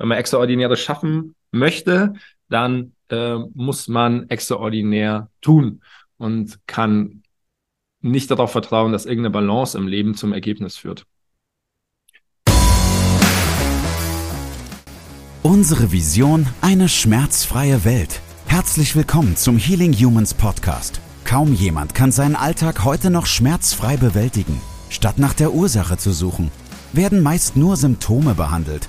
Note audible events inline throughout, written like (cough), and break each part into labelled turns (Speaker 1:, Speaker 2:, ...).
Speaker 1: wenn man Extraordinäres schaffen möchte, dann äh, muss man extraordinär tun und kann nicht darauf vertrauen, dass irgendeine Balance im Leben zum Ergebnis führt.
Speaker 2: Unsere Vision, eine schmerzfreie Welt. Herzlich willkommen zum Healing Humans Podcast. Kaum jemand kann seinen Alltag heute noch schmerzfrei bewältigen. Statt nach der Ursache zu suchen, werden meist nur Symptome behandelt,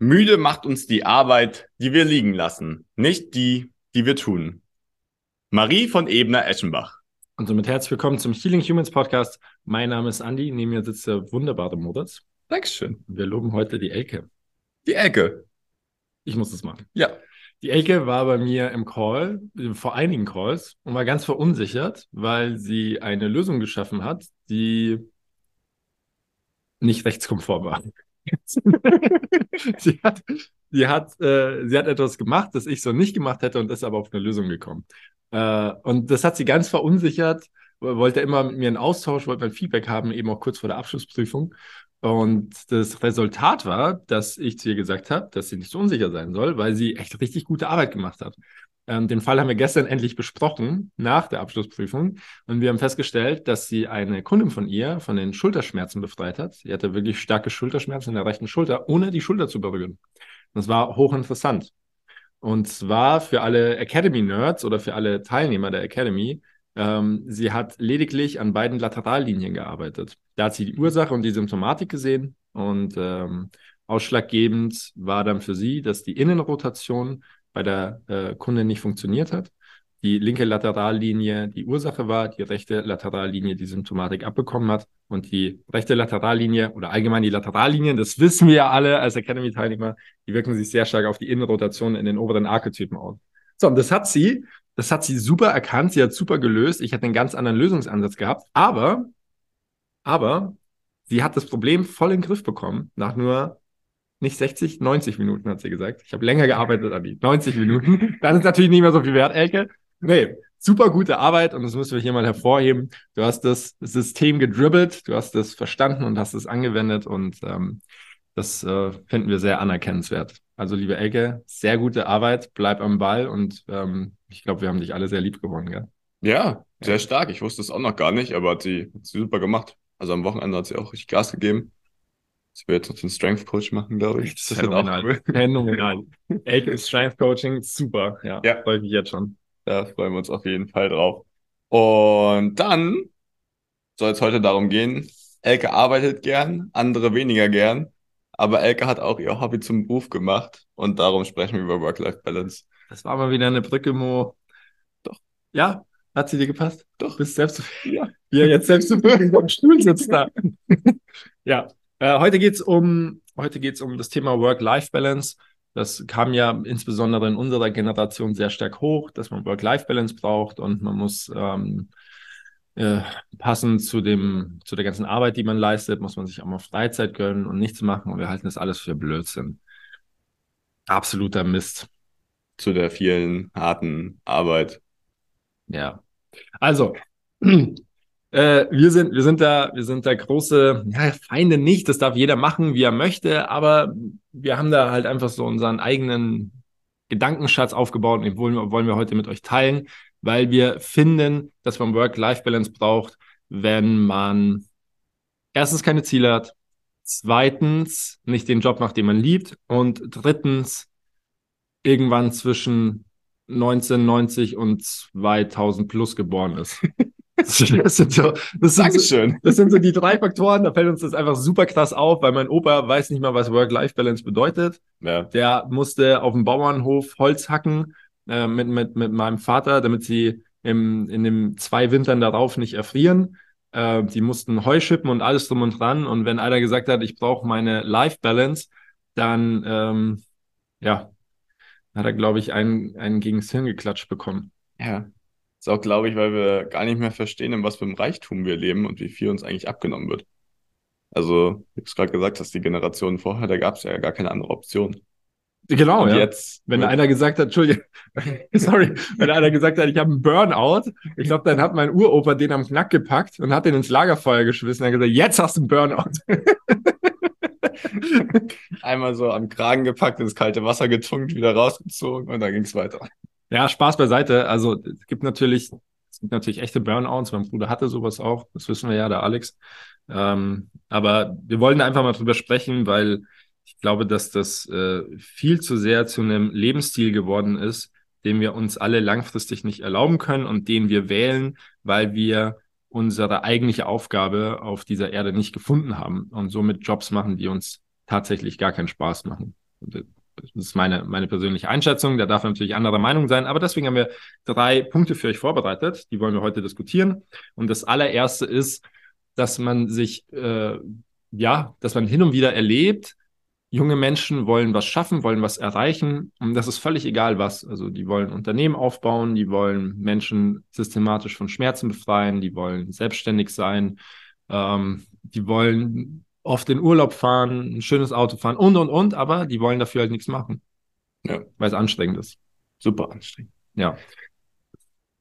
Speaker 3: Müde macht uns die Arbeit, die wir liegen lassen, nicht die, die wir tun. Marie von Ebner-Eschenbach.
Speaker 1: Und somit herzlich willkommen zum Healing Humans Podcast. Mein Name ist Andi, neben mir sitzt der wunderbare Moritz.
Speaker 3: Dankeschön.
Speaker 1: Wir loben heute die Elke.
Speaker 3: Die Elke.
Speaker 1: Ich muss das machen.
Speaker 3: Ja.
Speaker 1: Die Elke war bei mir im Call, vor einigen Calls, und war ganz verunsichert, weil sie eine Lösung geschaffen hat, die nicht rechtskonform war. (laughs) sie hat, sie, hat, äh, sie hat etwas gemacht, das ich so nicht gemacht hätte und ist aber auf eine Lösung gekommen. Äh, und das hat sie ganz verunsichert, wollte immer mit mir einen Austausch, wollte mein Feedback haben, eben auch kurz vor der Abschlussprüfung. Und das Resultat war, dass ich zu ihr gesagt habe, dass sie nicht so unsicher sein soll, weil sie echt richtig gute Arbeit gemacht hat. Ähm, den Fall haben wir gestern endlich besprochen, nach der Abschlussprüfung. Und wir haben festgestellt, dass sie eine Kundin von ihr von den Schulterschmerzen befreit hat. Sie hatte wirklich starke Schulterschmerzen in der rechten Schulter, ohne die Schulter zu berühren. Das war hochinteressant. Und zwar für alle Academy-Nerds oder für alle Teilnehmer der Academy. Ähm, sie hat lediglich an beiden Laterallinien gearbeitet. Da hat sie die Ursache und die Symptomatik gesehen. Und ähm, ausschlaggebend war dann für sie, dass die Innenrotation bei der äh, Kundin nicht funktioniert hat. Die linke Laterallinie die Ursache war, die rechte Laterallinie die Symptomatik abbekommen hat und die rechte Laterallinie oder allgemein die Laterallinien, das wissen wir ja alle als Academy-Teilnehmer, die wirken sich sehr stark auf die Innenrotation in den oberen Archetypen aus. So, und das hat sie, das hat sie super erkannt, sie hat super gelöst. Ich hätte einen ganz anderen Lösungsansatz gehabt, aber, aber sie hat das Problem voll in den Griff bekommen nach nur nicht 60, 90 Minuten, hat sie gesagt. Ich habe länger gearbeitet, Abi. 90 Minuten. (laughs) Dann ist natürlich nicht mehr so viel wert, Elke. Nee, super gute Arbeit und das müssen wir hier mal hervorheben. Du hast das System gedribbelt, du hast es verstanden und hast es angewendet und ähm, das äh, finden wir sehr anerkennenswert. Also, liebe Elke, sehr gute Arbeit, bleib am Ball und ähm, ich glaube, wir haben dich alle sehr lieb gewonnen, gell?
Speaker 3: Ja, sehr stark. Ich wusste es auch noch gar nicht, aber hat sie, hat sie super gemacht. Also am Wochenende hat sie auch richtig Gas gegeben. Ich werde jetzt noch den Strength Coach machen, glaube ich.
Speaker 1: Das ist phänomenal. Cool. Phänomenal. (laughs) Elke Strength Coaching, super. Ja, ja. freue ich mich jetzt schon.
Speaker 3: Da freuen wir uns auf jeden Fall drauf. Und dann soll es heute darum gehen, Elke arbeitet gern, andere weniger gern. Aber Elke hat auch ihr Hobby zum Beruf gemacht und darum sprechen wir über Work-Life-Balance.
Speaker 1: Das war mal wieder eine Brücke, Mo. Doch. Ja, hat sie dir gepasst?
Speaker 3: Doch.
Speaker 1: Bist selbst ja. (laughs) ja, jetzt selbst zufrieden am Stuhl sitzt da. (laughs) ja, äh, heute geht's um, heute geht's um das Thema Work-Life-Balance. Das kam ja insbesondere in unserer Generation sehr stark hoch, dass man Work-Life-Balance braucht und man muss ähm, äh, passend zu dem, zu der ganzen Arbeit, die man leistet, muss man sich auch mal Freizeit gönnen und nichts machen. Und wir halten das alles für Blödsinn. Absoluter Mist.
Speaker 3: Zu der vielen harten Arbeit.
Speaker 1: Ja. Also, (clears throat) Äh, wir sind, wir sind da, wir sind da große ja, Feinde nicht. Das darf jeder machen, wie er möchte. Aber wir haben da halt einfach so unseren eigenen Gedankenschatz aufgebaut und den wollen, wollen wir heute mit euch teilen, weil wir finden, dass man Work-Life-Balance braucht, wenn man erstens keine Ziele hat, zweitens nicht den Job macht, den man liebt und drittens irgendwann zwischen 1990 und 2000 plus geboren ist. (laughs)
Speaker 3: Das sind so, das sind so,
Speaker 1: das sind so die drei Faktoren, da fällt uns das einfach super krass auf, weil mein Opa weiß nicht mal, was Work-Life-Balance bedeutet. Ja. Der musste auf dem Bauernhof Holz hacken äh, mit, mit, mit meinem Vater, damit sie im, in den zwei Wintern darauf nicht erfrieren. Äh, die mussten Heu schippen und alles drum und dran. Und wenn einer gesagt hat, ich brauche meine Life Balance, dann ähm, ja, hat er, glaube ich, einen, einen gegen das Hirn geklatscht bekommen.
Speaker 3: Ja. Ist auch, glaube ich, weil wir gar nicht mehr verstehen, in was für einem Reichtum wir leben und wie viel uns eigentlich abgenommen wird. Also, wie du gerade gesagt hast, die Generation vorher, da gab es ja gar keine andere Option.
Speaker 1: Genau,
Speaker 3: Und
Speaker 1: ja.
Speaker 3: jetzt
Speaker 1: Wenn einer gesagt hat, Entschuldigung, (laughs) sorry, wenn einer gesagt hat, ich habe einen Burnout, ich glaube, dann hat mein Uropa den am Knack gepackt und hat den ins Lagerfeuer geschmissen. Er hat gesagt, jetzt hast du einen Burnout. (laughs)
Speaker 3: einmal so am Kragen gepackt, ins kalte Wasser getunkt, wieder rausgezogen und dann ging es weiter.
Speaker 1: Ja, Spaß beiseite. Also es gibt natürlich, es gibt natürlich echte Burnouts. Mein Bruder hatte sowas auch. Das wissen wir ja, der Alex. Ähm, aber wir wollen einfach mal drüber sprechen, weil ich glaube, dass das äh, viel zu sehr zu einem Lebensstil geworden ist, den wir uns alle langfristig nicht erlauben können und den wir wählen, weil wir unsere eigentliche Aufgabe auf dieser Erde nicht gefunden haben und somit Jobs machen, die uns tatsächlich gar keinen Spaß machen. Und das ist meine, meine persönliche Einschätzung. Da darf natürlich anderer Meinung sein. Aber deswegen haben wir drei Punkte für euch vorbereitet. Die wollen wir heute diskutieren. Und das allererste ist, dass man sich, äh, ja, dass man hin und wieder erlebt, junge Menschen wollen was schaffen, wollen was erreichen. Und das ist völlig egal was. Also die wollen Unternehmen aufbauen, die wollen Menschen systematisch von Schmerzen befreien, die wollen selbstständig sein, ähm, die wollen oft in Urlaub fahren, ein schönes Auto fahren und, und, und, aber die wollen dafür halt nichts machen.
Speaker 3: Ja.
Speaker 1: Weil es anstrengend ist.
Speaker 3: Super anstrengend.
Speaker 1: Ja.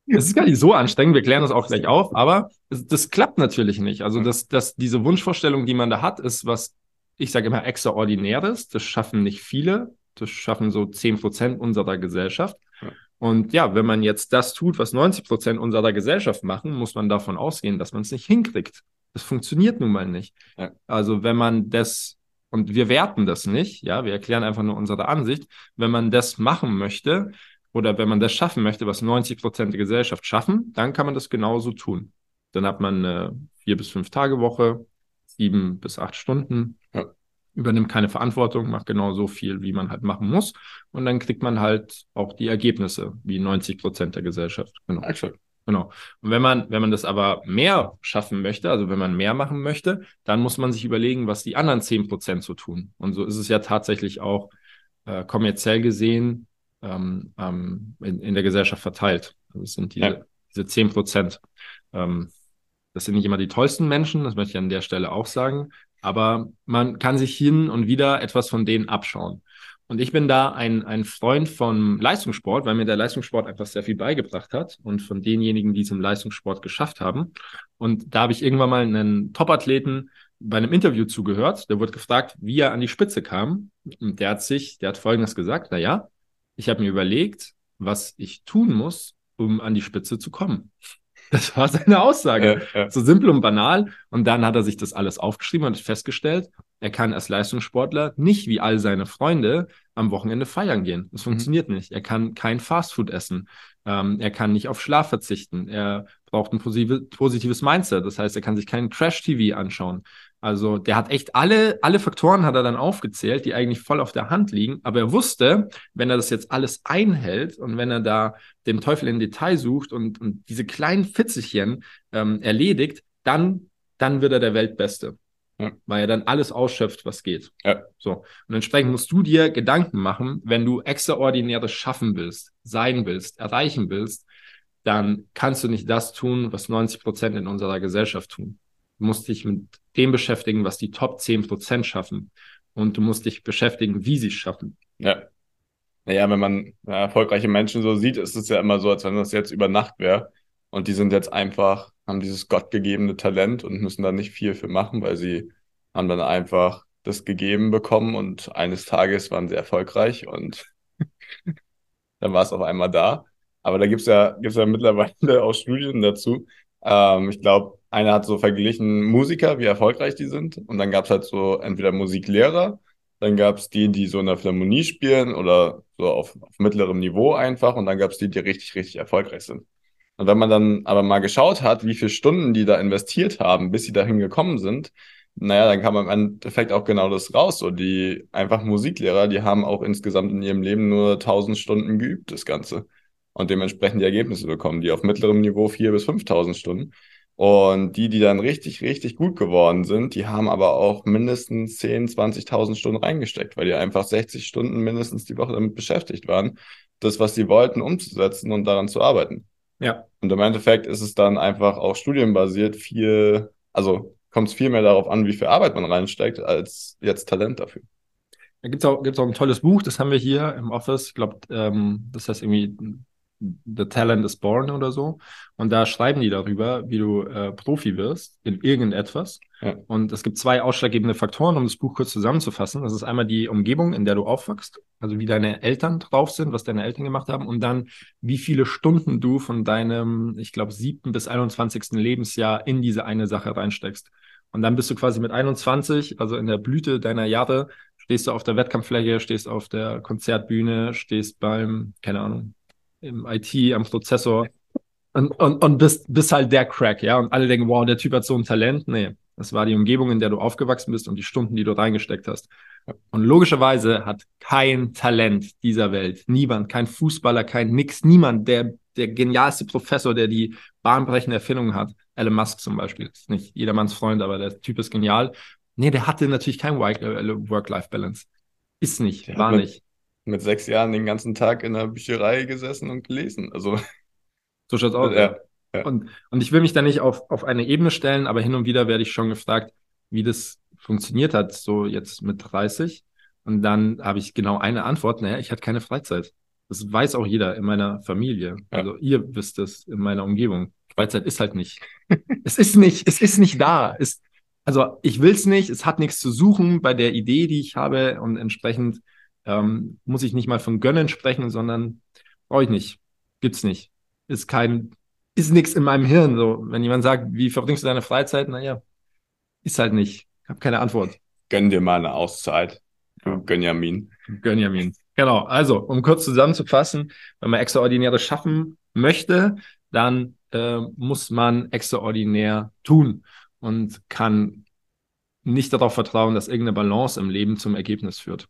Speaker 1: Es ist gar nicht so anstrengend, wir klären das auch gleich auf, aber es, das klappt natürlich nicht. Also, dass, dass diese Wunschvorstellung, die man da hat, ist was, ich sage immer, extraordinäres. Das schaffen nicht viele. Das schaffen so zehn Prozent unserer Gesellschaft.
Speaker 3: Ja.
Speaker 1: Und ja, wenn man jetzt das tut, was 90 Prozent unserer Gesellschaft machen, muss man davon ausgehen, dass man es nicht hinkriegt. Das funktioniert nun mal nicht.
Speaker 3: Ja.
Speaker 1: Also, wenn man das, und wir werten das nicht, ja, wir erklären einfach nur unsere Ansicht, wenn man das machen möchte, oder wenn man das schaffen möchte, was 90 Prozent der Gesellschaft schaffen, dann kann man das genauso tun. Dann hat man eine vier bis fünf Tage Woche, sieben bis acht Stunden,
Speaker 3: Ja.
Speaker 1: übernimmt keine Verantwortung, macht genau so viel, wie man halt machen muss. Und dann kriegt man halt auch die Ergebnisse, wie 90 Prozent der Gesellschaft. Genau.
Speaker 3: Exakt.
Speaker 1: Genau. Und wenn man, wenn man das aber mehr schaffen möchte, also wenn man mehr machen möchte, dann muss man sich überlegen, was die anderen zehn Prozent so tun. Und so ist es ja tatsächlich auch äh, kommerziell gesehen ähm, ähm, in, in der Gesellschaft verteilt. Also es sind diese,
Speaker 3: Ja.
Speaker 1: diese zehn Prozent. Ähm, das sind nicht immer die tollsten Menschen, das möchte ich an der Stelle auch sagen, aber man kann sich hin und wieder etwas von denen abschauen. Und ich bin da ein, ein Freund vom Leistungssport, weil mir der Leistungssport einfach sehr viel beigebracht hat und von denjenigen, die es im Leistungssport geschafft haben. Und da habe ich irgendwann mal einen Topathleten bei einem Interview zugehört. Der wurde gefragt, wie er an die Spitze kam. Und der hat sich, der hat Folgendes gesagt, na ja, ich habe mir überlegt, was ich tun muss, um an die Spitze zu kommen. Das war seine Aussage.
Speaker 3: Ja, ja.
Speaker 1: So simpel und banal. Und dann hat er sich das alles aufgeschrieben und festgestellt, er kann als Leistungssportler nicht wie all seine Freunde am Wochenende feiern gehen. Das funktioniert nicht. Er kann kein Fastfood essen. Ähm, er kann nicht auf Schlaf verzichten. Er braucht ein positive, positives Mindset. Das heißt, er kann sich keinen Trash-TV anschauen. Also der hat echt alle, alle Faktoren hat er dann aufgezählt, die eigentlich voll auf der Hand liegen. Aber er wusste, wenn er das jetzt alles einhält und wenn er da den Teufel im Detail sucht und, und diese kleinen Fitzelchen ähm, erledigt, dann, dann wird er der Weltbeste.
Speaker 3: Ja.
Speaker 1: Weil er dann alles ausschöpft, was geht.
Speaker 3: Ja.
Speaker 1: So. Und entsprechend musst du dir Gedanken machen, wenn du Extraordinäres schaffen willst, sein willst, erreichen willst, dann kannst du nicht das tun, was 90 Prozent in unserer Gesellschaft tun. Du musst dich mit dem beschäftigen, was die Top 10 Prozent schaffen. Und du musst dich beschäftigen, wie sie es schaffen.
Speaker 3: Ja. Naja, wenn man ja, erfolgreiche Menschen so sieht, ist es ja immer so, als wenn das jetzt über Nacht wäre. Und die sind jetzt einfach, haben dieses gottgegebene Talent und müssen da nicht viel für machen, weil sie haben dann einfach das gegeben bekommen und eines Tages waren sie erfolgreich und (laughs) dann war es auf einmal da. Aber da gibt's ja, gibt's ja mittlerweile (laughs) auch Studien dazu. Ähm, ich glaube, einer hat so verglichen Musiker, wie erfolgreich die sind. Und dann gab's halt so entweder Musiklehrer, dann gab's die, die so in der Philharmonie spielen oder so auf, auf mittlerem Niveau einfach. Und dann gab's die, die richtig, richtig erfolgreich sind. Und wenn man dann aber mal geschaut hat, wie viele Stunden die da investiert haben, bis sie dahin gekommen sind, naja, dann kam im Endeffekt auch genau das raus. So, die einfach Musiklehrer, die haben auch insgesamt in ihrem Leben nur 1000 Stunden geübt, das Ganze. Und dementsprechend die Ergebnisse bekommen, die auf mittlerem Niveau 4.000 bis 5.000 Stunden. Und die, die dann richtig, richtig gut geworden sind, die haben aber auch mindestens 10, 20.000 Stunden reingesteckt, weil die einfach 60 Stunden mindestens die Woche damit beschäftigt waren, das, was sie wollten, umzusetzen und daran zu arbeiten.
Speaker 1: Ja.
Speaker 3: Und im Endeffekt ist es dann einfach auch studienbasiert viel, also kommt es viel mehr darauf an, wie viel Arbeit man reinsteckt, als jetzt Talent dafür.
Speaker 1: Da gibt es auch, gibt's auch ein tolles Buch, das haben wir hier im Office. Ich glaube, ähm, das heißt irgendwie The Talent is Born oder so. Und da schreiben die darüber, wie du äh, Profi wirst in irgendetwas. Ja. Und es gibt zwei ausschlaggebende Faktoren, um das Buch kurz zusammenzufassen. Das ist einmal die Umgebung, in der du aufwachst, also wie deine Eltern drauf sind, was deine Eltern gemacht haben, und dann wie viele Stunden du von deinem, ich glaube, siebten bis 21. Lebensjahr in diese eine Sache reinsteckst. Und dann bist du quasi mit 21, also in der Blüte deiner Jahre, stehst du auf der Wettkampffläche, stehst auf der Konzertbühne, stehst beim, keine Ahnung, im IT, am Prozessor und, und, und bist, bist halt der Crack, ja. Und alle denken, wow, der Typ hat so ein Talent. Nee, das war die Umgebung, in der du aufgewachsen bist und die Stunden, die du reingesteckt hast. Und logischerweise hat kein Talent dieser Welt, niemand, kein Fußballer, kein Nix, niemand, der, der genialste Professor, der die bahnbrechende Erfindung hat, Elon Musk zum Beispiel, ist nicht jedermanns Freund, aber der Typ ist genial. Nee, der hatte natürlich kein äh, Work-Life-Balance. Ist nicht, war nicht
Speaker 3: mit sechs Jahren den ganzen Tag in der Bücherei gesessen und gelesen. Also.
Speaker 1: So schaut's aus. Ja, ja. Und, und ich will mich da nicht auf, auf eine Ebene stellen, aber hin und wieder werde ich schon gefragt, wie das funktioniert hat, so jetzt mit 30. Und dann habe ich genau eine Antwort, naja, ich hatte keine Freizeit. Das weiß auch jeder in meiner Familie. Ja. Also ihr wisst es in meiner Umgebung. Freizeit ist halt nicht. (laughs) es ist nicht, es ist nicht da. Es, also ich will es nicht, es hat nichts zu suchen bei der Idee, die ich habe und entsprechend ähm, muss ich nicht mal von gönnen sprechen, sondern brauche ich nicht. Gibt's nicht. Ist kein, ist nichts in meinem Hirn. So, wenn jemand sagt, wie verbringst du deine Freizeit? Naja, ist halt nicht. Ich habe keine Antwort.
Speaker 3: Gönn dir mal eine Auszeit. Ja. Gönjamin.
Speaker 1: Gönjamin. Genau. Also, um kurz zusammenzufassen, wenn man Extraordinäres schaffen möchte, dann äh, muss man extraordinär tun und kann nicht darauf vertrauen, dass irgendeine Balance im Leben zum Ergebnis führt.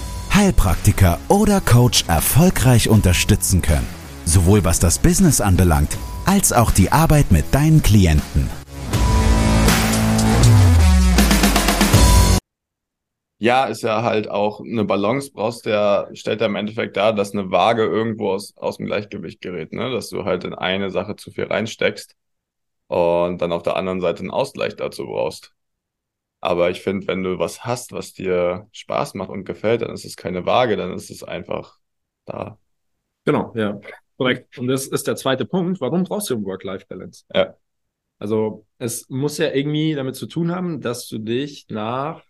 Speaker 2: Heilpraktiker oder Coach erfolgreich unterstützen können. Sowohl was das Business anbelangt, als auch die Arbeit mit deinen Klienten.
Speaker 3: Ja, ist ja halt auch eine Balance brauchst, der stellt ja im Endeffekt dar, dass eine Waage irgendwo aus, aus dem Gleichgewicht gerät, ne? dass du halt in eine Sache zu viel reinsteckst und dann auf der anderen Seite einen Ausgleich dazu brauchst. Aber ich finde, wenn du was hast, was dir Spaß macht und gefällt, dann ist es keine Waage, dann ist es einfach da.
Speaker 1: Genau, ja. Korrekt. Und das ist der zweite Punkt. Warum brauchst du Work-Life-Balance?
Speaker 3: Ja.
Speaker 1: Also, es muss ja irgendwie damit zu tun haben, dass du dich nach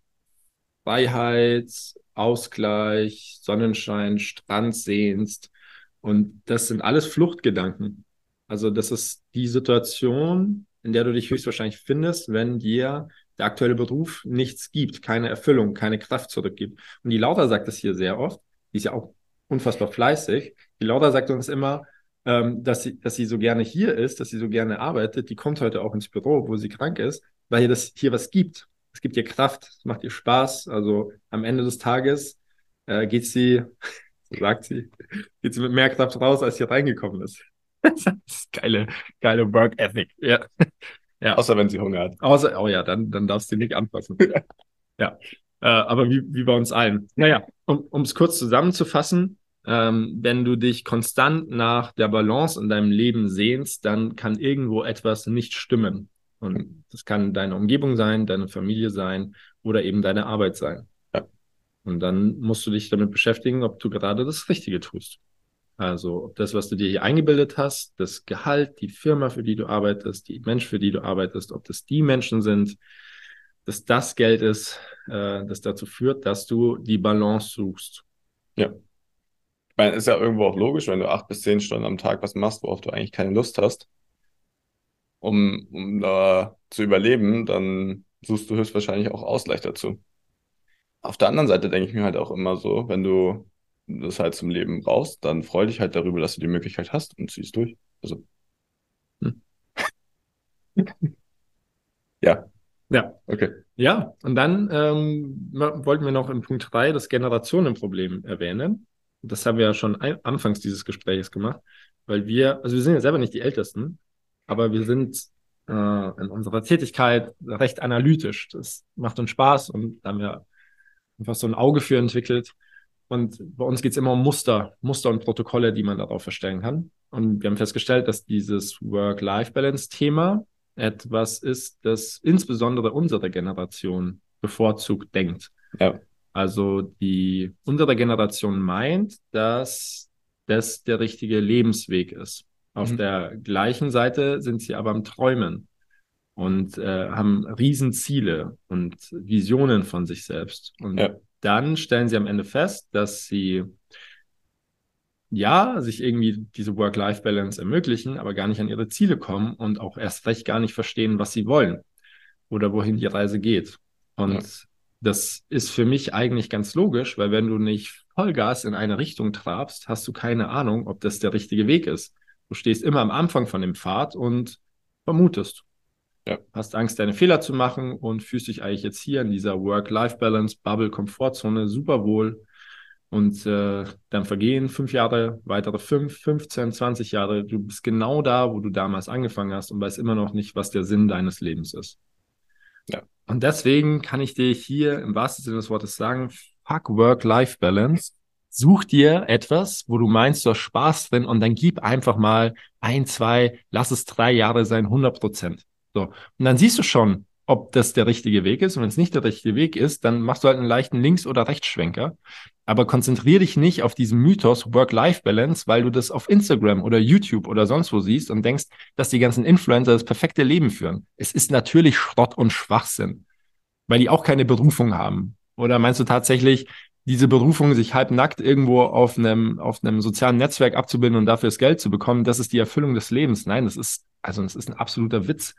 Speaker 1: Freiheit, Ausgleich, Sonnenschein, Strand sehnst. Und das sind alles Fluchtgedanken. Also, das ist die Situation, in der du dich höchstwahrscheinlich findest, wenn dir der aktuelle Beruf nichts gibt, keine Erfüllung, keine Kraft zurückgibt. Und die Laura sagt das hier sehr oft, die ist ja auch unfassbar fleißig. Die Laura sagt uns immer, ähm, dass, sie, dass sie so gerne hier ist, dass sie so gerne arbeitet. Die kommt heute auch ins Büro, wo sie krank ist, weil ihr das hier was gibt. Es gibt ihr Kraft, es macht ihr Spaß. Also am Ende des Tages äh, geht sie, (laughs) so sagt sie, geht sie mit mehr Kraft raus, als sie reingekommen ist. (laughs) das ist geile, geile Work Ethic. Ja.
Speaker 3: Ja. Außer wenn sie Hunger hat.
Speaker 1: Außer, oh ja, dann, dann darfst du nicht anfassen. (laughs) ja. Äh, aber wie, wie bei uns allen. Naja, um es kurz zusammenzufassen, ähm, wenn du dich konstant nach der Balance in deinem Leben sehnst, dann kann irgendwo etwas nicht stimmen. Und das kann deine Umgebung sein, deine Familie sein oder eben deine Arbeit sein. Ja. Und dann musst du dich damit beschäftigen, ob du gerade das Richtige tust. Also ob das, was du dir hier eingebildet hast, das Gehalt, die Firma, für die du arbeitest, die Menschen, für die du arbeitest, ob das die Menschen sind, dass das Geld ist, äh, das dazu führt, dass du die Balance suchst.
Speaker 3: Ja. Ich meine, ist ja irgendwo auch logisch, wenn du acht bis zehn Stunden am Tag was machst, worauf du eigentlich keine Lust hast, um, um da zu überleben, dann suchst du höchstwahrscheinlich auch Ausgleich dazu. Auf der anderen Seite denke ich mir halt auch immer so, wenn du das halt zum Leben brauchst, dann freu dich halt darüber, dass du die Möglichkeit hast und ziehst durch. Also. Hm. (laughs) ja.
Speaker 1: Ja. Okay. Ja, und dann ähm, wollten wir noch in Punkt 3 das Generationenproblem erwähnen. Das haben wir ja schon ein, anfangs dieses Gesprächs gemacht, weil wir, also wir sind ja selber nicht die Ältesten, aber wir sind äh, in unserer Tätigkeit recht analytisch. Das macht uns Spaß und da haben wir einfach so ein Auge für entwickelt. Und bei uns geht es immer um Muster, Muster und Protokolle, die man darauf erstellen kann. Und wir haben festgestellt, dass dieses Work-Life-Balance-Thema etwas ist, das insbesondere unsere Generation bevorzugt denkt. Ja. Also die unsere Generation meint, dass das der richtige Lebensweg ist. Auf mhm. der gleichen Seite sind sie aber am Träumen und äh, haben Riesenziele und Visionen von sich selbst. Und ja. Dann stellen sie am Ende fest, dass sie ja, sich irgendwie diese Work-Life-Balance ermöglichen, aber gar nicht an ihre Ziele kommen und auch erst recht gar nicht verstehen, was sie wollen oder wohin die Reise geht. Und ja. das ist für mich eigentlich ganz logisch, weil wenn du nicht Vollgas in eine Richtung trabst, hast du keine Ahnung, ob das der richtige Weg ist. Du stehst immer am Anfang von dem Pfad und vermutest. Ja. Hast Angst, deine Fehler zu machen und fühlst dich eigentlich jetzt hier in dieser Work-Life-Balance, Bubble-Komfortzone super wohl und äh, dann vergehen fünf Jahre, weitere fünf, 15, 20 Jahre. Du bist genau da, wo du damals angefangen hast und weißt immer noch nicht, was der Sinn deines Lebens ist. Ja. Und deswegen kann ich dir hier im wahrsten Sinne des Wortes sagen, fuck Work-Life-Balance. Such dir etwas, wo du meinst, du hast Spaß drin und dann gib einfach mal ein, zwei, lass es drei Jahre sein, 100 Prozent. So. Und dann siehst du schon, ob das der richtige Weg ist. Und wenn es nicht der richtige Weg ist, dann machst du halt einen leichten Links- oder Rechtsschwenker. Aber konzentriere dich nicht auf diesen Mythos Work-Life-Balance, weil du das auf Instagram oder YouTube oder sonst wo siehst und denkst, dass die ganzen Influencer das perfekte Leben führen. Es ist natürlich Schrott und Schwachsinn, weil die auch keine Berufung haben. Oder meinst du tatsächlich, diese Berufung, sich halbnackt irgendwo auf einem, auf einem sozialen Netzwerk abzubilden und dafür das Geld zu bekommen, das ist die Erfüllung des Lebens? Nein, das ist, also das ist ein absoluter Witz.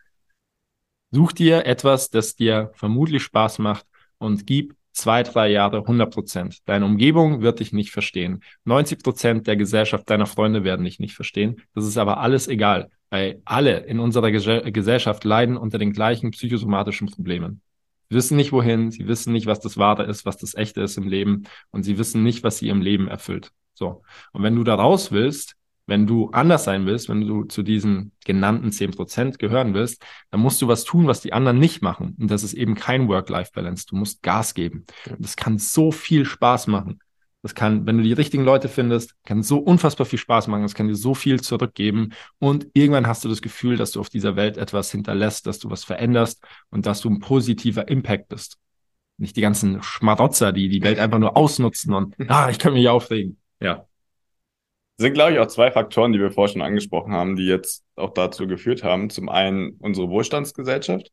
Speaker 1: Such dir etwas, das dir vermutlich Spaß macht und gib zwei, drei Jahre 100 Prozent. Deine Umgebung wird dich nicht verstehen. 90 Prozent der Gesellschaft deiner Freunde werden dich nicht verstehen. Das ist aber alles egal, weil alle in unserer Ge Gesellschaft leiden unter den gleichen psychosomatischen Problemen. Sie wissen nicht wohin, sie wissen nicht, was das Wahre ist, was das Echte ist im Leben und sie wissen nicht, was sie im Leben erfüllt. So. Und wenn du da raus willst, wenn du anders sein willst, wenn du zu diesen genannten 10% gehören willst, dann musst du was tun, was die anderen nicht machen. Und das ist eben kein Work-Life-Balance. Du musst Gas geben. Das kann so viel Spaß machen. Das kann, wenn du die richtigen Leute findest, kann so unfassbar viel Spaß machen. Das kann dir so viel zurückgeben. Und irgendwann hast du das Gefühl, dass du auf dieser Welt etwas hinterlässt, dass du was veränderst und dass du ein positiver Impact bist. Nicht die ganzen Schmarotzer, die die Welt einfach nur ausnutzen und, (laughs) ah, ich kann mich aufregen. Ja
Speaker 3: sind, glaube ich, auch zwei Faktoren, die wir vorher schon angesprochen haben, die jetzt auch dazu geführt haben. Zum einen unsere Wohlstandsgesellschaft.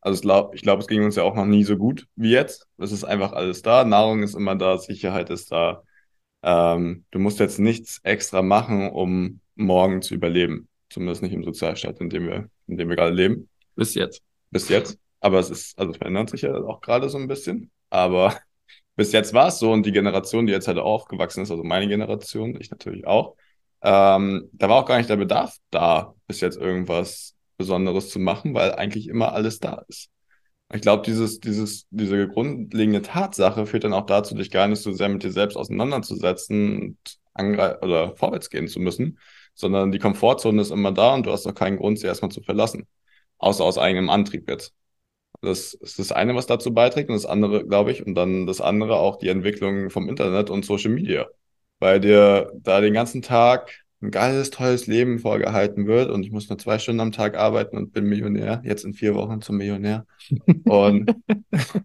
Speaker 3: Also ich glaube, ich glaub, es ging uns ja auch noch nie so gut wie jetzt. Es ist einfach alles da. Nahrung ist immer da, Sicherheit ist da. Ähm, du musst jetzt nichts extra machen, um morgen zu überleben. Zumindest nicht im Sozialstaat, in dem wir, in dem wir gerade leben.
Speaker 1: Bis jetzt.
Speaker 3: Bis jetzt. Aber es ist, also verändert sich ja auch gerade so ein bisschen. Aber bis jetzt war es so und die Generation, die jetzt halt aufgewachsen ist, also meine Generation, ich natürlich auch, ähm, da war auch gar nicht der Bedarf da, bis jetzt irgendwas Besonderes zu machen, weil eigentlich immer alles da ist. Ich glaube, dieses, dieses, diese grundlegende Tatsache führt dann auch dazu, dich gar nicht so sehr mit dir selbst auseinanderzusetzen und oder vorwärts gehen zu müssen, sondern die Komfortzone ist immer da und du hast auch keinen Grund, sie erstmal zu verlassen. Außer aus eigenem Antrieb jetzt. Das ist das eine, was dazu beiträgt. Und das andere, glaube ich, und dann das andere auch die Entwicklung vom Internet und Social Media. Weil dir da den ganzen Tag ein geiles, tolles Leben vorgehalten wird und ich muss nur zwei Stunden am Tag arbeiten und bin Millionär, jetzt in vier Wochen zum Millionär. Und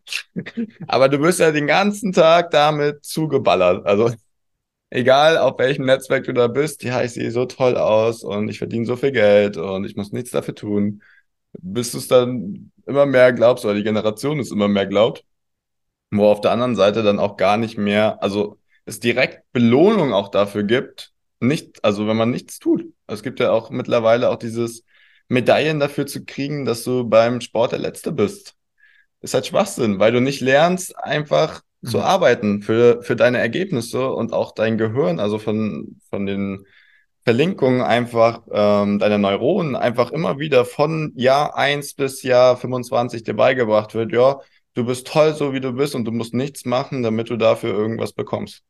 Speaker 3: (laughs) aber du wirst ja den ganzen Tag damit zugeballert. Also egal auf welchem Netzwerk du da bist, ja, ich sehe so toll aus und ich verdiene so viel Geld und ich muss nichts dafür tun bis du es dann immer mehr glaubst, oder die Generation es immer mehr glaubt, wo auf der anderen Seite dann auch gar nicht mehr, also es direkt Belohnung auch dafür gibt, nicht, also wenn man nichts tut. Es gibt ja auch mittlerweile auch dieses, Medaillen dafür zu kriegen, dass du beim Sport der Letzte bist. Ist halt Schwachsinn, weil du nicht lernst, einfach mhm. zu arbeiten für, für deine Ergebnisse und auch dein Gehirn, also von, von den Verlinkungen einfach ähm, deiner Neuronen einfach immer wieder von Jahr 1 bis Jahr 25 dir beigebracht wird, ja, du bist toll so wie du bist und du musst nichts machen, damit du dafür irgendwas bekommst.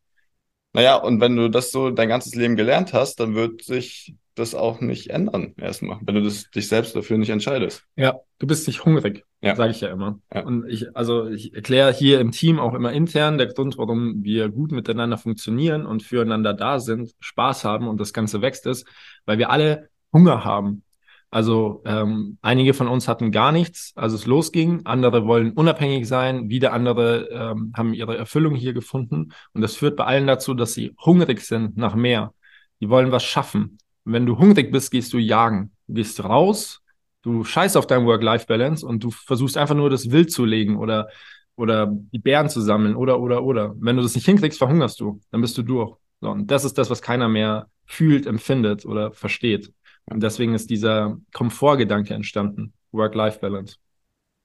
Speaker 3: Naja, und wenn du das so dein ganzes Leben gelernt hast, dann wird sich das auch nicht ändern erstmal, wenn du das, dich selbst dafür nicht entscheidest.
Speaker 1: Ja, du bist nicht hungrig, ja. sage ich ja immer. Ja. Und ich, also ich erkläre hier im Team auch immer intern der Grund, warum wir gut miteinander funktionieren und füreinander da sind, Spaß haben und das Ganze wächst ist, weil wir alle Hunger haben. Also ähm, einige von uns hatten gar nichts, als es losging. Andere wollen unabhängig sein. Wieder andere ähm, haben ihre Erfüllung hier gefunden. Und das führt bei allen dazu, dass sie hungrig sind nach mehr. Die wollen was schaffen. Und wenn du hungrig bist, gehst du jagen. Du gehst raus, du scheißt auf dein Work-Life-Balance und du versuchst einfach nur das Wild zu legen oder, oder die Bären zu sammeln oder, oder, oder. Wenn du das nicht hinkriegst, verhungerst du. Dann bist du durch. So, und das ist das, was keiner mehr fühlt, empfindet oder versteht. Und deswegen ist dieser Komfortgedanke entstanden. Work-Life-Balance.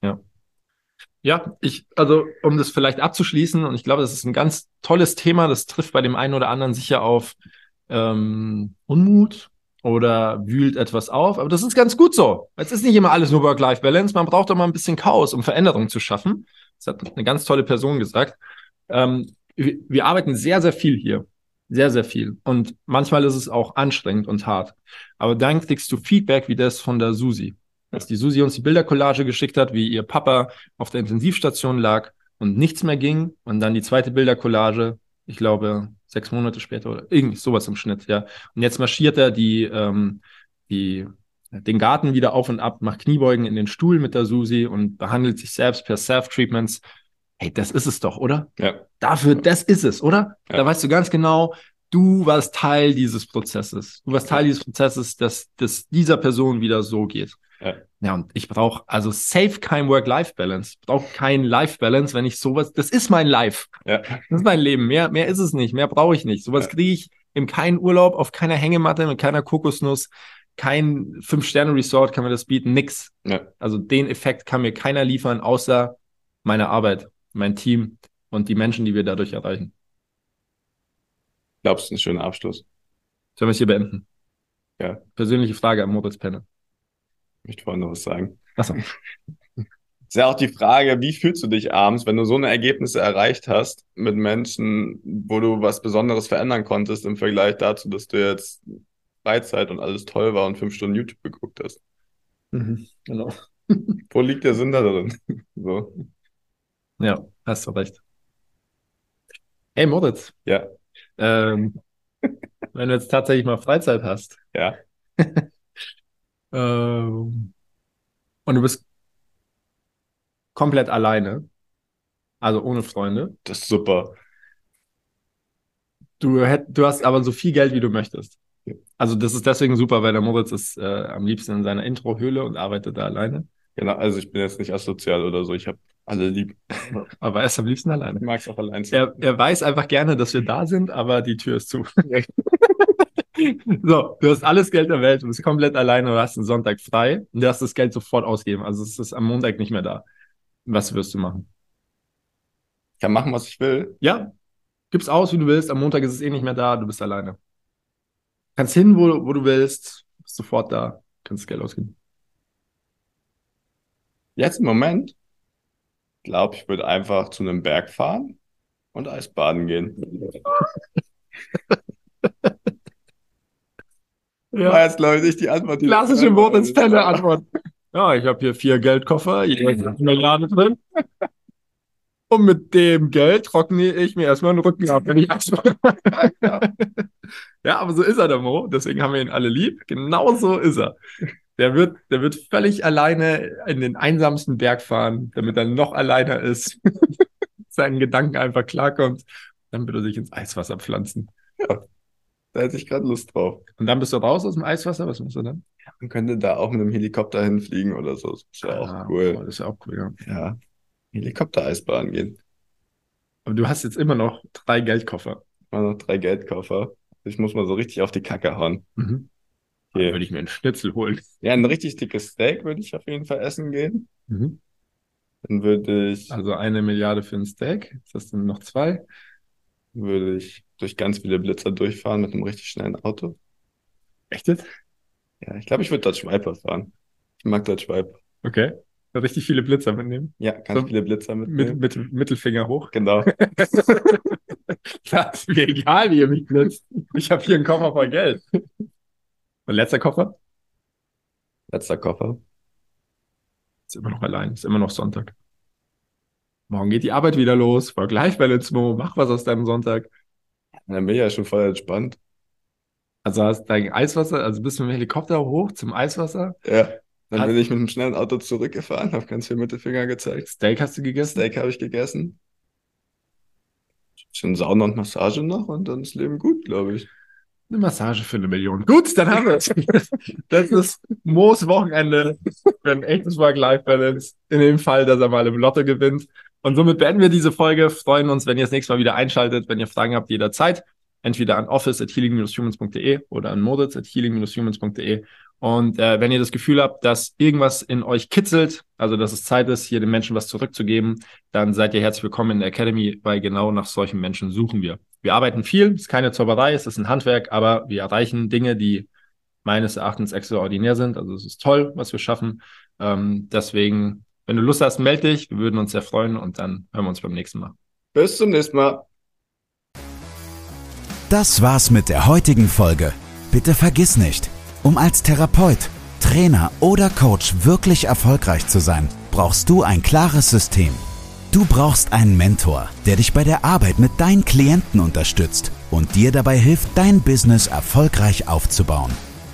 Speaker 1: Ja. Ja, ich, also um das vielleicht abzuschließen, und ich glaube, das ist ein ganz tolles Thema, das trifft bei dem einen oder anderen sicher auf ähm, Unmut oder wühlt etwas auf, aber das ist ganz gut so. Es ist nicht immer alles nur Work-Life-Balance, man braucht auch mal ein bisschen Chaos, um Veränderungen zu schaffen. Das hat eine ganz tolle Person gesagt. Ähm, wir, wir arbeiten sehr, sehr viel hier. Sehr, sehr viel. Und manchmal ist es auch anstrengend und hart. Aber dann kriegst du Feedback wie das von der Susi. Dass die Susi uns die Bildercollage geschickt hat, wie ihr Papa auf der Intensivstation lag und nichts mehr ging. Und dann die zweite Bildercollage, ich glaube, sechs Monate später oder irgendwie sowas im Schnitt, ja. Und jetzt marschiert er die, ähm, die, den Garten wieder auf und ab, macht Kniebeugen in den Stuhl mit der Susi und behandelt sich selbst per Self-Treatments hey, das ist es doch, oder? Ja. Dafür, das ist es, oder? Ja. Da weißt du ganz genau, du warst Teil dieses Prozesses. Du warst Teil dieses Prozesses, dass, dass dieser Person wieder so geht. Ja, ja und ich brauche also safe kein Work-Life-Balance. Brauche kein Life-Balance, wenn ich sowas, das ist mein Life. Ja. Das ist mein Leben. Mehr, mehr ist es nicht. Mehr brauche ich nicht. Sowas ja. kriege ich in keinen Urlaub, auf keiner Hängematte, mit keiner Kokosnuss. Kein Fünf-Sterne-Resort kann mir das bieten. Nix. Ja. Also den Effekt kann mir keiner liefern, außer meine Arbeit mein Team und die Menschen, die wir dadurch erreichen.
Speaker 3: Glaubst du, ein schöner Abschluss?
Speaker 1: Sollen wir es hier beenden? Ja. Persönliche Frage an Moritz Penne.
Speaker 3: Ich möchte vorhin noch was sagen. Achso. Ist ja auch die Frage, wie fühlst du dich abends, wenn du so eine Ergebnisse erreicht hast mit Menschen, wo du was Besonderes verändern konntest im Vergleich dazu, dass du jetzt Freizeit und alles toll war und fünf Stunden YouTube geguckt hast? Mhm, genau. (laughs) wo liegt der Sinn da drin? (laughs) so.
Speaker 1: Ja, hast du recht. Hey Moritz. Ja. Ähm, (laughs) wenn du jetzt tatsächlich mal Freizeit hast. Ja. Ähm, und du bist komplett alleine. Also ohne Freunde.
Speaker 3: Das ist super.
Speaker 1: Du, hätt, du hast aber so viel Geld, wie du möchtest. Also das ist deswegen super, weil der Moritz ist äh, am liebsten in seiner Intro-Höhle und arbeitet da alleine.
Speaker 3: Genau, also ich bin jetzt nicht asozial oder so. Ich habe alle lieb.
Speaker 1: Aber er ist am liebsten alleine.
Speaker 3: Ich mag es auch allein
Speaker 1: Er, er weiß einfach gerne, dass wir da sind, aber die Tür ist zu. (laughs) (laughs) so, du hast alles Geld der Welt, du bist komplett alleine, du hast einen Sonntag frei und du hast das Geld sofort ausgeben. Also es ist am Montag nicht mehr da. Was wirst du machen?
Speaker 3: Ich kann machen, was ich will.
Speaker 1: Ja, gib's aus, wie du willst. Am Montag ist es eh nicht mehr da, du bist alleine. Kannst hin, wo, wo du willst, bist sofort da, kannst das Geld ausgeben.
Speaker 3: Jetzt im Moment glaube, ich würde einfach zu einem Berg fahren und Eisbaden gehen. (laughs)
Speaker 1: ja. War jetzt, glaube ich, nicht die Antwort. Die Klassische Moritz Pelle Antwort. (laughs) Ja, ich habe hier vier Geldkoffer, jeder ist eine Milliarde drin. (laughs) Und mit dem Geld trockne ich mir erstmal den Rücken ab, wenn ich (laughs) Ja, aber so ist er, der Mo. Deswegen haben wir ihn alle lieb. Genau so ist er. Der wird, der wird völlig alleine in den einsamsten Berg fahren, damit er noch alleiner ist, seinen Gedanken einfach klarkommt. Dann wird er sich ins Eiswasser pflanzen. Ja,
Speaker 3: da hätte ich gerade Lust drauf.
Speaker 1: Und dann bist du raus aus dem Eiswasser? Was musst du dann?
Speaker 3: Man könnte da auch mit einem Helikopter hinfliegen oder so. Das ist ja ah, auch cool.
Speaker 1: Das ist ja auch cool, ja.
Speaker 3: Ja. Helikopter-Eisbahn gehen.
Speaker 1: Aber du hast jetzt immer noch drei Geldkoffer.
Speaker 3: Immer noch drei Geldkoffer. Ich muss mal so richtig auf die Kacke hauen. Mhm.
Speaker 1: Dann
Speaker 3: Okay.
Speaker 1: würde ich mir einen Schnitzel holen.
Speaker 3: Ja, ein richtig dickes Steak würde ich auf jeden Fall essen gehen. Dann würde ich,
Speaker 1: Also eine Milliarde für ein Steak. Ist das dann noch zwei?
Speaker 3: Würde ich durch ganz viele Blitzer durchfahren mit einem richtig schnellen Auto.
Speaker 1: Echt jetzt?
Speaker 3: Ja, ich glaube, ich würde Dodge Viper fahren. Ich mag Dodge Viper.
Speaker 1: Okay. Richtig viele Blitzer mitnehmen.
Speaker 3: Ja, ganz
Speaker 1: So,
Speaker 3: viele Blitzer
Speaker 1: Mit,
Speaker 3: mitnehmen.
Speaker 1: mit Mittelfinger hoch.
Speaker 3: Genau. (laughs)
Speaker 1: Das ist mir egal, wie ihr mich blitzt. Ich habe hier einen Koffer voll Geld. Und letzter Koffer?
Speaker 3: Letzter Koffer.
Speaker 1: Ist immer noch allein. Ist immer noch Sonntag. Morgen geht die Arbeit wieder los. Work-Life-Balance, Mo. Mach was aus deinem Sonntag.
Speaker 3: Dann bin ich ja schon voll entspannt.
Speaker 1: Also hast dein Eiswasser, also bist du mit dem Helikopter hoch zum Eiswasser.
Speaker 3: Ja. Dann
Speaker 1: Hat-
Speaker 3: bin ich mit einem schnellen Auto zurückgefahren, habe ganz viel Mittelfinger gezeigt.
Speaker 1: Steak hast du gegessen?
Speaker 3: Steak habe ich gegessen. Bisschen Sauna und Massage noch und dann ist Leben gut, glaube ich.
Speaker 1: Eine Massage für eine Million. Gut, dann haben wir es. (laughs) Das ist Moos Wochenende für ein echtes Work-Life-Balance. In dem Fall, dass er mal im Lotto gewinnt. Und somit beenden wir diese Folge. Freuen uns, wenn ihr das nächste Mal wieder einschaltet. Wenn ihr Fragen habt, jederzeit. Entweder an office at healing-humans.de oder an moritz at healing-humans.de. Und äh, wenn ihr das Gefühl habt, dass irgendwas in euch kitzelt, also dass es Zeit ist, hier den Menschen was zurückzugeben, dann seid ihr herzlich willkommen in der Academy, weil genau nach solchen Menschen suchen wir. Wir arbeiten viel, es ist keine Zauberei, es ist ein Handwerk, aber wir erreichen Dinge, die meines Erachtens extraordinär sind. Also es ist toll, was wir schaffen. Ähm, deswegen, wenn du Lust hast, melde dich. Wir würden uns sehr freuen und dann hören wir uns beim nächsten Mal.
Speaker 3: Bis zum nächsten Mal.
Speaker 2: Das war's mit der heutigen Folge. Bitte vergiss nicht, um als Therapeut, Trainer oder Coach wirklich erfolgreich zu sein, brauchst du ein klares System. Du brauchst einen Mentor, der dich bei der Arbeit mit deinen Klienten unterstützt und dir dabei hilft, dein Business erfolgreich aufzubauen.